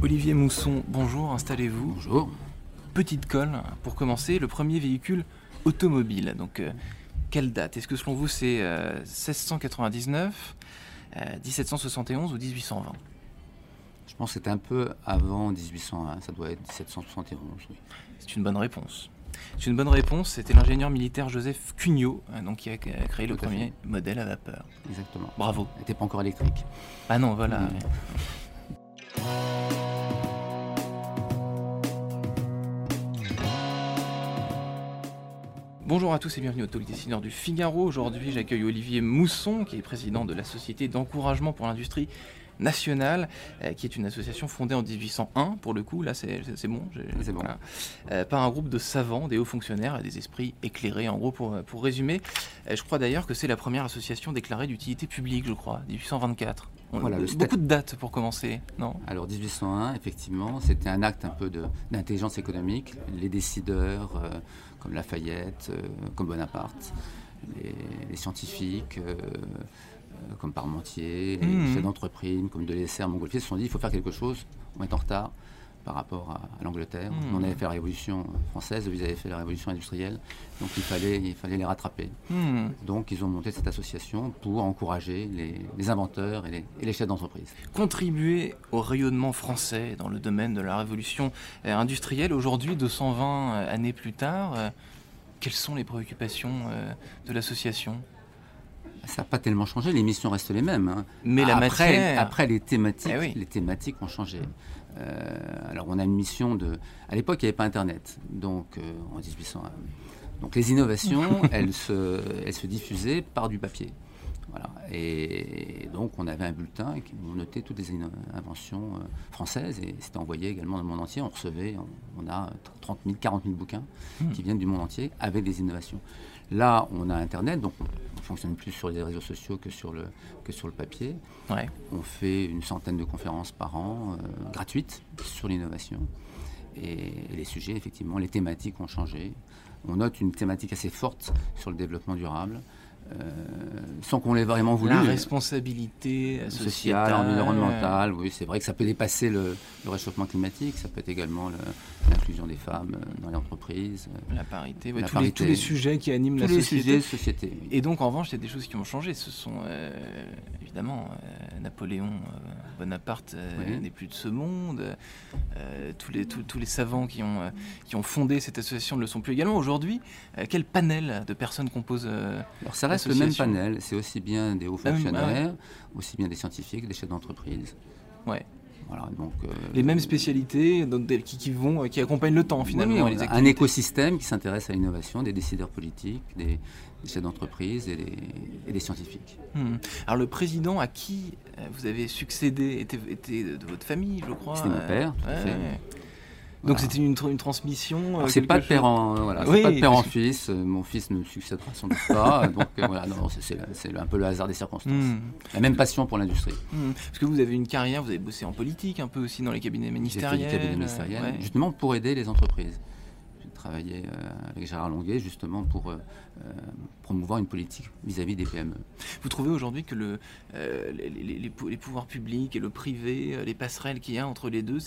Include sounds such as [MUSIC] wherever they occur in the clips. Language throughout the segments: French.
Olivier Mousson, bonjour, installez-vous. Bonjour. Petite colle, pour commencer, le premier véhicule automobile. Donc, euh, quelle date? Est-ce que selon vous c'est 1699, euh, 1771 euh, ou 1820 Je pense que c'est un peu avant 1801, ça doit être 1771, oui. C'est une bonne réponse. C'est une bonne réponse, c'était l'ingénieur militaire Joseph Cugnot, donc, qui a créé le premier modèle à vapeur. Exactement. Bravo. Il n'était pas encore électrique. Ah non, voilà. Bonjour à tous et bienvenue au Talk Dessineur du Figaro. Aujourd'hui, j'accueille Olivier Mousson, qui est président de la Société d'encouragement pour l'industrie nationale, euh, qui est une association fondée en 1801, pour le coup, là c'est bon, bon. Euh, par un groupe de savants, des hauts fonctionnaires et des esprits éclairés, en gros, pour, pour résumer. Euh, je crois d'ailleurs que c'est la première association déclarée d'utilité publique, je crois, 1824. Voilà, beaucoup de dates pour commencer, non? Alors 1801, effectivement, c'était un acte un peu d'intelligence économique. Les décideurs, comme Lafayette, euh, comme Bonaparte, les, scientifiques, euh, euh, comme Parmentier, les mmh. chefs d'entreprise comme Delessert, Montgolfier, se sont dit il faut faire quelque chose, on est en retard par rapport à, l'Angleterre. Mmh. On avait fait la révolution française, ils avaient fait la révolution industrielle, donc il fallait, il fallait les rattraper. Mmh. Donc ils ont monté cette association pour encourager les, inventeurs et les, chefs d'entreprise. Contribuer au rayonnement français dans le domaine de la révolution euh, industrielle, aujourd'hui, 220 euh, années plus tard, euh, quelles sont les préoccupations de l'association? Ça n'a pas tellement changé, les missions restent les mêmes. Hein. Mais la après, matière... Après, les thématiques, eh les thématiques ont changé. Euh, alors on a une mission de... À l'époque, il n'y avait pas Internet, donc euh, en 1801. Donc les innovations, [LAUGHS] elles, se, elles se diffusaient par du papier. Voilà. Et donc on avait un bulletin qui notait toutes les inventions euh, françaises et c'était envoyé également dans le monde entier. On recevait, on, a 30 000, 40 000 bouquins hmm. qui viennent du monde entier avec des innovations. Là, on a Internet, donc on ne fonctionne plus sur les réseaux sociaux que sur le, que sur le papier. On fait une centaine de conférences par an, euh, gratuites, sur l'innovation. Et, les sujets, effectivement, les thématiques ont changé. On note une thématique assez forte sur le développement durable. Euh, sans qu'on l'ait vraiment voulu. La responsabilité sociale, environnementale, oui, c'est vrai que ça peut dépasser le, réchauffement climatique, ça peut être également l'inclusion des femmes euh, dans les entreprises. Euh, la parité, tous, Les, sujets qui animent la société. société Et donc, en revanche, il y a des choses qui ont changé. Ce sont évidemment Napoléon Bonaparte n'est plus de ce monde. tous, les, tous, les savants qui ont, qui ont fondé cette association ne le sont plus également. Aujourd'hui, quel panel de personnes compose Alors, ça reste le même panel. C'est aussi bien des hauts ah fonctionnaires, aussi bien des scientifiques, des chefs d'entreprise. Ouais. Voilà, donc, euh, les mêmes spécialités donc, qui, qui, vont, qui accompagnent le temps finalement. un écosystème qui s'intéresse à l'innovation, des décideurs politiques, des, chefs d'entreprise et, des scientifiques. Hmm. Alors le président à qui euh, vous avez succédé était, était de votre famille, je crois. C'était mon père. Donc c'était une, une, transmission. Euh, c'est pas de père en, voilà, pas de père en fils. Euh, mon fils ne succédera sans doute pas. [LAUGHS] donc euh, voilà, c'est un peu le hasard des circonstances. Hmm. La même passion pour l'industrie. Hmm. Parce que vous avez une carrière, vous avez bossé en politique, un peu aussi dans les cabinets ministériels. J'ai fait cabinets ministériels, justement pour aider les entreprises travaillé euh, avec Gérard Longuet justement pour euh, euh, promouvoir une politique vis-à-vis des PME. Vous trouvez aujourd'hui que le, les, pouvoirs publics et le privé, les passerelles qu'il y a entre les deux,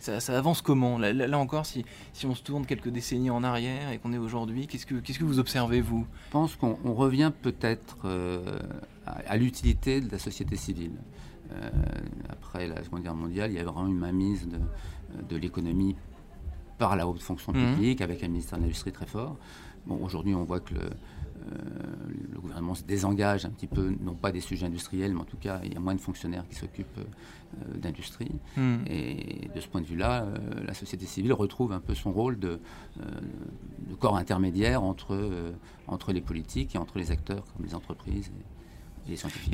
ça, avance comment? Là, encore, si, si, on se tourne quelques décennies en arrière et qu'on est aujourd'hui, qu'est-ce que, qu'est-ce que vous observez, vous? Je pense qu'on revient peut-être à, l'utilité de la société civile. après la Seconde Guerre mondiale, il y a vraiment une mainmise de, de l'économie par la haute fonction mhm. publique, avec un ministère de l'Industrie très fort. Bon, aujourd'hui, on voit que le, euh, le, gouvernement se désengage un petit peu, non pas des sujets industriels, mais en tout cas, il y a moins de fonctionnaires qui s'occupent euh, d'industrie. Mhm. Et de ce point de vue-là, euh, la société civile retrouve un peu son rôle de, de corps intermédiaire entre, entre les politiques et entre les acteurs comme les entreprises. Et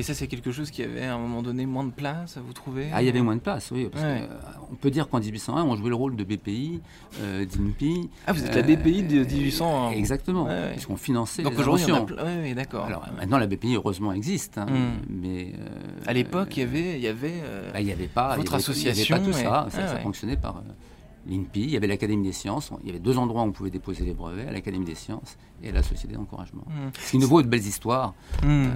ça, c'est quelque chose qui avait à un moment donné moins de place, vous trouvez Ah, il y avait moins de place, oui. Euh, on peut dire qu'en 1801, on jouait le rôle de BPI, euh, d'INPI. Ah, vous êtes la BPI de 1801 Exactement, puisqu'on finançait Donc aujourd'hui, oui, d'accord. Alors maintenant, la BPI, heureusement, existe. Hein, hmm. mais, euh, à l'époque, il y avait, il y avait, bah, il y avait pas, votre association. Il n'y avait pas tout ça. Ça, fonctionnait par l'INPI, il y avait l'Académie des sciences, il y avait deux endroits où on pouvait déposer les brevets, à l'Académie des sciences et à la Société d'encouragement. Hmm. Ce qui nous vaut de belles histoires. Hmm.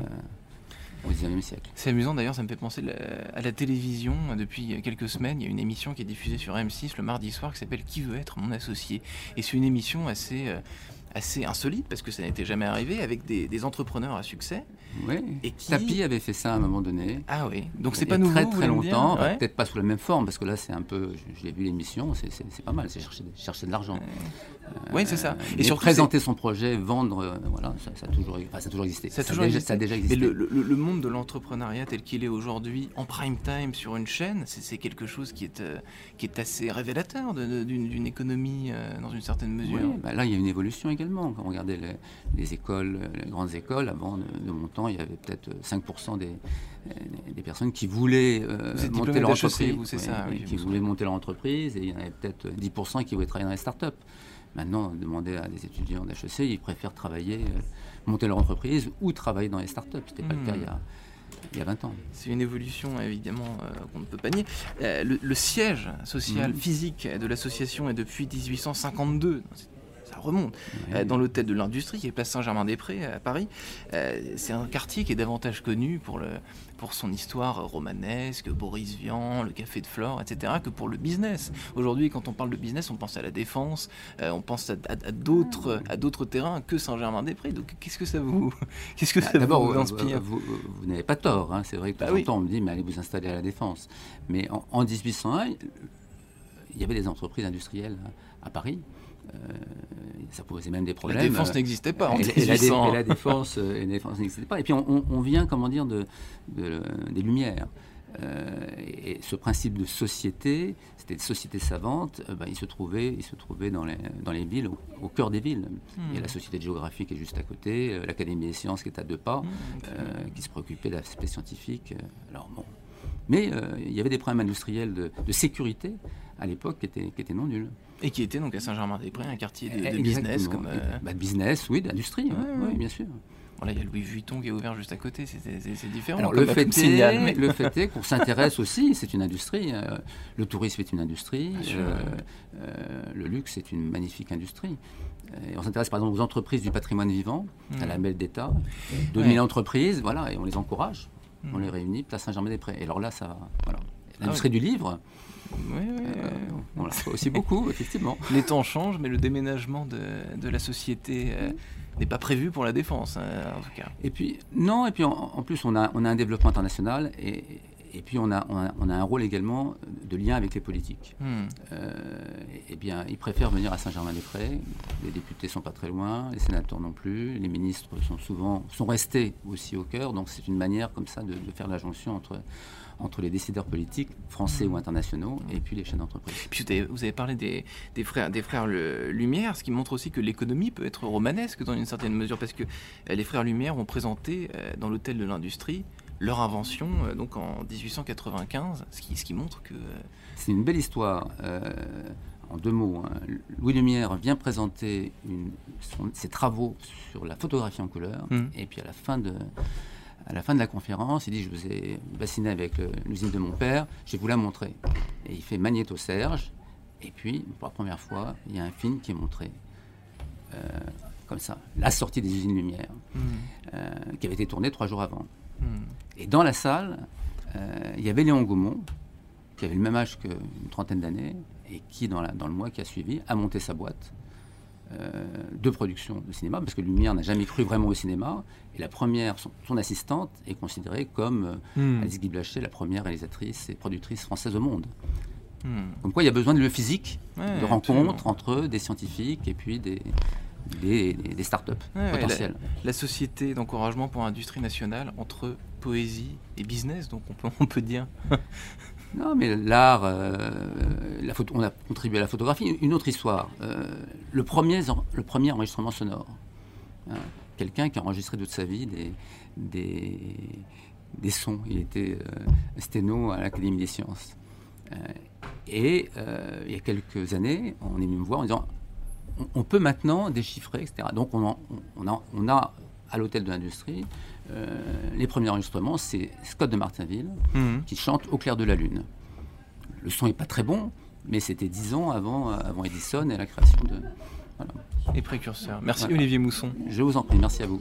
C'est amusant d'ailleurs, ça me fait penser à la télévision. Depuis quelques semaines, il y a une émission qui est diffusée sur M6 le mardi soir qui s'appelle Qui veut être mon associé? Et c'est une émission assez assez insolite parce que ça n'était jamais arrivé avec des, entrepreneurs à succès. Oui. Et qui... Tapi avait fait ça à un moment donné. Ah oui. Donc c'est pas nouveau. Très très longtemps. Peut-être pas sous la même forme parce que là c'est un peu. J'ai vu l'émission, c'est pas mal. C'est chercher, chercher, de l'argent. oui, c'est ça. Et sur présenter son projet, vendre, euh, voilà, ça, a toujours, ça a toujours existé. Ça a, toujours déjà, ça a déjà existé. Mais le, le, monde de l'entrepreneuriat tel qu'il est aujourd'hui, en prime time sur une chaîne, c'est quelque chose qui est, euh, qui est assez révélateur d'une économie euh, dans une certaine mesure. Oui, bah là il y a une évolution également quand on regardait les, écoles, les grandes écoles, avant de, mon temps, il y avait peut-être 5% des, des personnes qui voulaient euh, monter leur entreprise. c'est ça, qui voulaient monter leur entreprise, et il y en avait peut-être 10% qui voulaient travailler dans les startups. Maintenant, demander à des étudiants d'HEC, ils préfèrent travailler, euh, monter leur entreprise ou travailler dans les startups. Ce n'était pas le cas il y a il y a 20 ans. C'est une évolution évidemment euh, qu'on ne peut pas nier. le, siège social mmh. physique de l'association est depuis 1852 remonte. Euh, dans l'hôtel de l'industrie, qui est place Saint-Germain-des-Prés à Paris, euh, c'est un quartier qui est davantage connu pour, le, pour son histoire romanesque, Boris Vian, le café de Flore, etc., que pour le business. Aujourd'hui, quand on parle de business, on pense à la défense, euh, on pense à, d'autres, à d'autres terrains que Saint-Germain-des-Prés. Donc, qu'est-ce que ça vous, [LAUGHS] qu'est-ce que ça vous inspire Vous, n'avez pas tort. Hein. C'est vrai que bah temps on me dit, mais allez vous installer à la défense. Mais en, en 1801, il y avait des entreprises industrielles à Paris. Euh, ça posait même des problèmes. La défense n'existait pas en et, et, la, et la, défense, euh, n'existait pas. Et puis on, vient, comment dire, de, des Lumières. Euh, et ce principe de société, c'était une société savante, ben, il se trouvait, il se trouvait dans, les, dans les villes, au, cœur des villes. Il y a la hmm. Société de géographie qui est juste à côté, l'Académie des sciences qui est à deux pas, hmm, qui se préoccupait de l'aspect scientifique. Alors bon. Mais il y avait des problèmes industriels de, de sécurité à l'époque qui étaient, qui étaient non nuls. Et qui était donc à Saint-Germain-des-Prés, un quartier de, business comme. Euh, bah, business, oui, d'industrie, oui, bien sûr. Voilà, il y a Louis Vuitton qui est ouvert juste à côté, c'est différent. Alors, le, fait est, [LAUGHS] le fait est qu'on s'intéresse [LAUGHS] aussi, c'est une industrie. Euh, le tourisme est une industrie, euh, le luxe est une magnifique industrie. Et on s'intéresse par exemple aux entreprises du patrimoine vivant, à la belle d'État, 2000 entreprises, voilà, et on les encourage. On les réunit, place Saint-Germain-des-Prés. Et alors là, ça. Voilà. Ah l'industrie du livre, oui, oui. Euh, on l'a aussi beaucoup, [LAUGHS] effectivement. Les temps changent, mais le déménagement de, de la société euh, n'est pas prévu pour la défense, hein, en tout cas. Et puis, non, et puis en, plus, on a, on a un développement international et, et puis on a, on a, un rôle également de lien avec les politiques. Hmm. Eh bien, ils préfèrent venir à Saint-Germain-des-Prés. Les députés sont pas très loin, les sénateurs non plus. Les ministres sont souvent sont restés aussi au cœur. Donc c'est une manière comme ça de, de faire la jonction entre entre les décideurs politiques, français ou mmh. internationaux, et puis les chaînes d'entreprise. Puis vous avez, parlé des, frères, des frères Lumière, ce qui montre aussi que l'économie peut être romanesque dans une certaine mesure, parce que euh, les frères Lumière ont présenté euh, dans l'hôtel de l'industrie leur invention euh, donc en 1895, ce qui, ce qui montre que... C'est une belle histoire. en deux mots, hein. Louis Lumière vient présenter ses travaux sur la photographie en couleur, mmh. et puis à la fin de à la fin de la conférence, il dit Je vous ai bassiné avec l'usine de mon père, je vais vous la montrer. Et il fait Magnéto Serge, et puis, pour la première fois, il y a un film qui est montré. Euh, comme ça, la sortie des usines Lumière, euh, qui avait été tournée trois jours avant. Hmm. Et dans la salle, euh, il y avait Léon Gaumont, qui avait le même âge qu'une trentaine d'années, et qui, dans, dans, le mois qui a suivi, a monté sa boîte euh, de production de cinéma, parce que Lumière n'a jamais cru vraiment au cinéma. Et la première, son, assistante, est considérée comme euh, hmm. Alice Guy Blaché, la première réalisatrice et productrice française au monde. Hmm. Comme quoi, il y a besoin de lieu physique, de rencontres entre des scientifiques et puis des, des, des start-up potentielles. La, société d'encouragement pour l'industrie nationale entre poésie et business, donc on peut, on peut dire. [LAUGHS] Non, mais l'art, euh, on a contribué à la photographie. Une autre histoire. Euh, le, premier, le premier enregistrement sonore. Hein. Quelqu'un qui a enregistré toute sa vie des, des, sons. Il était euh, sténo à l'Académie des sciences. et il y a quelques années, on est venu me voir en disant on, peut maintenant déchiffrer, etc. Donc on, on, a, on a à l'hôtel de l'industrie euh, les premiers enregistrements, c'est Scott de Martinville mhm. qui chante Au clair de la lune. Le son n'est pas très bon, mais c'était dix ans avant, avant Edison et la création de. Voilà. Et précurseur. Merci Olivier Mousson. Je vous en prie, merci à vous.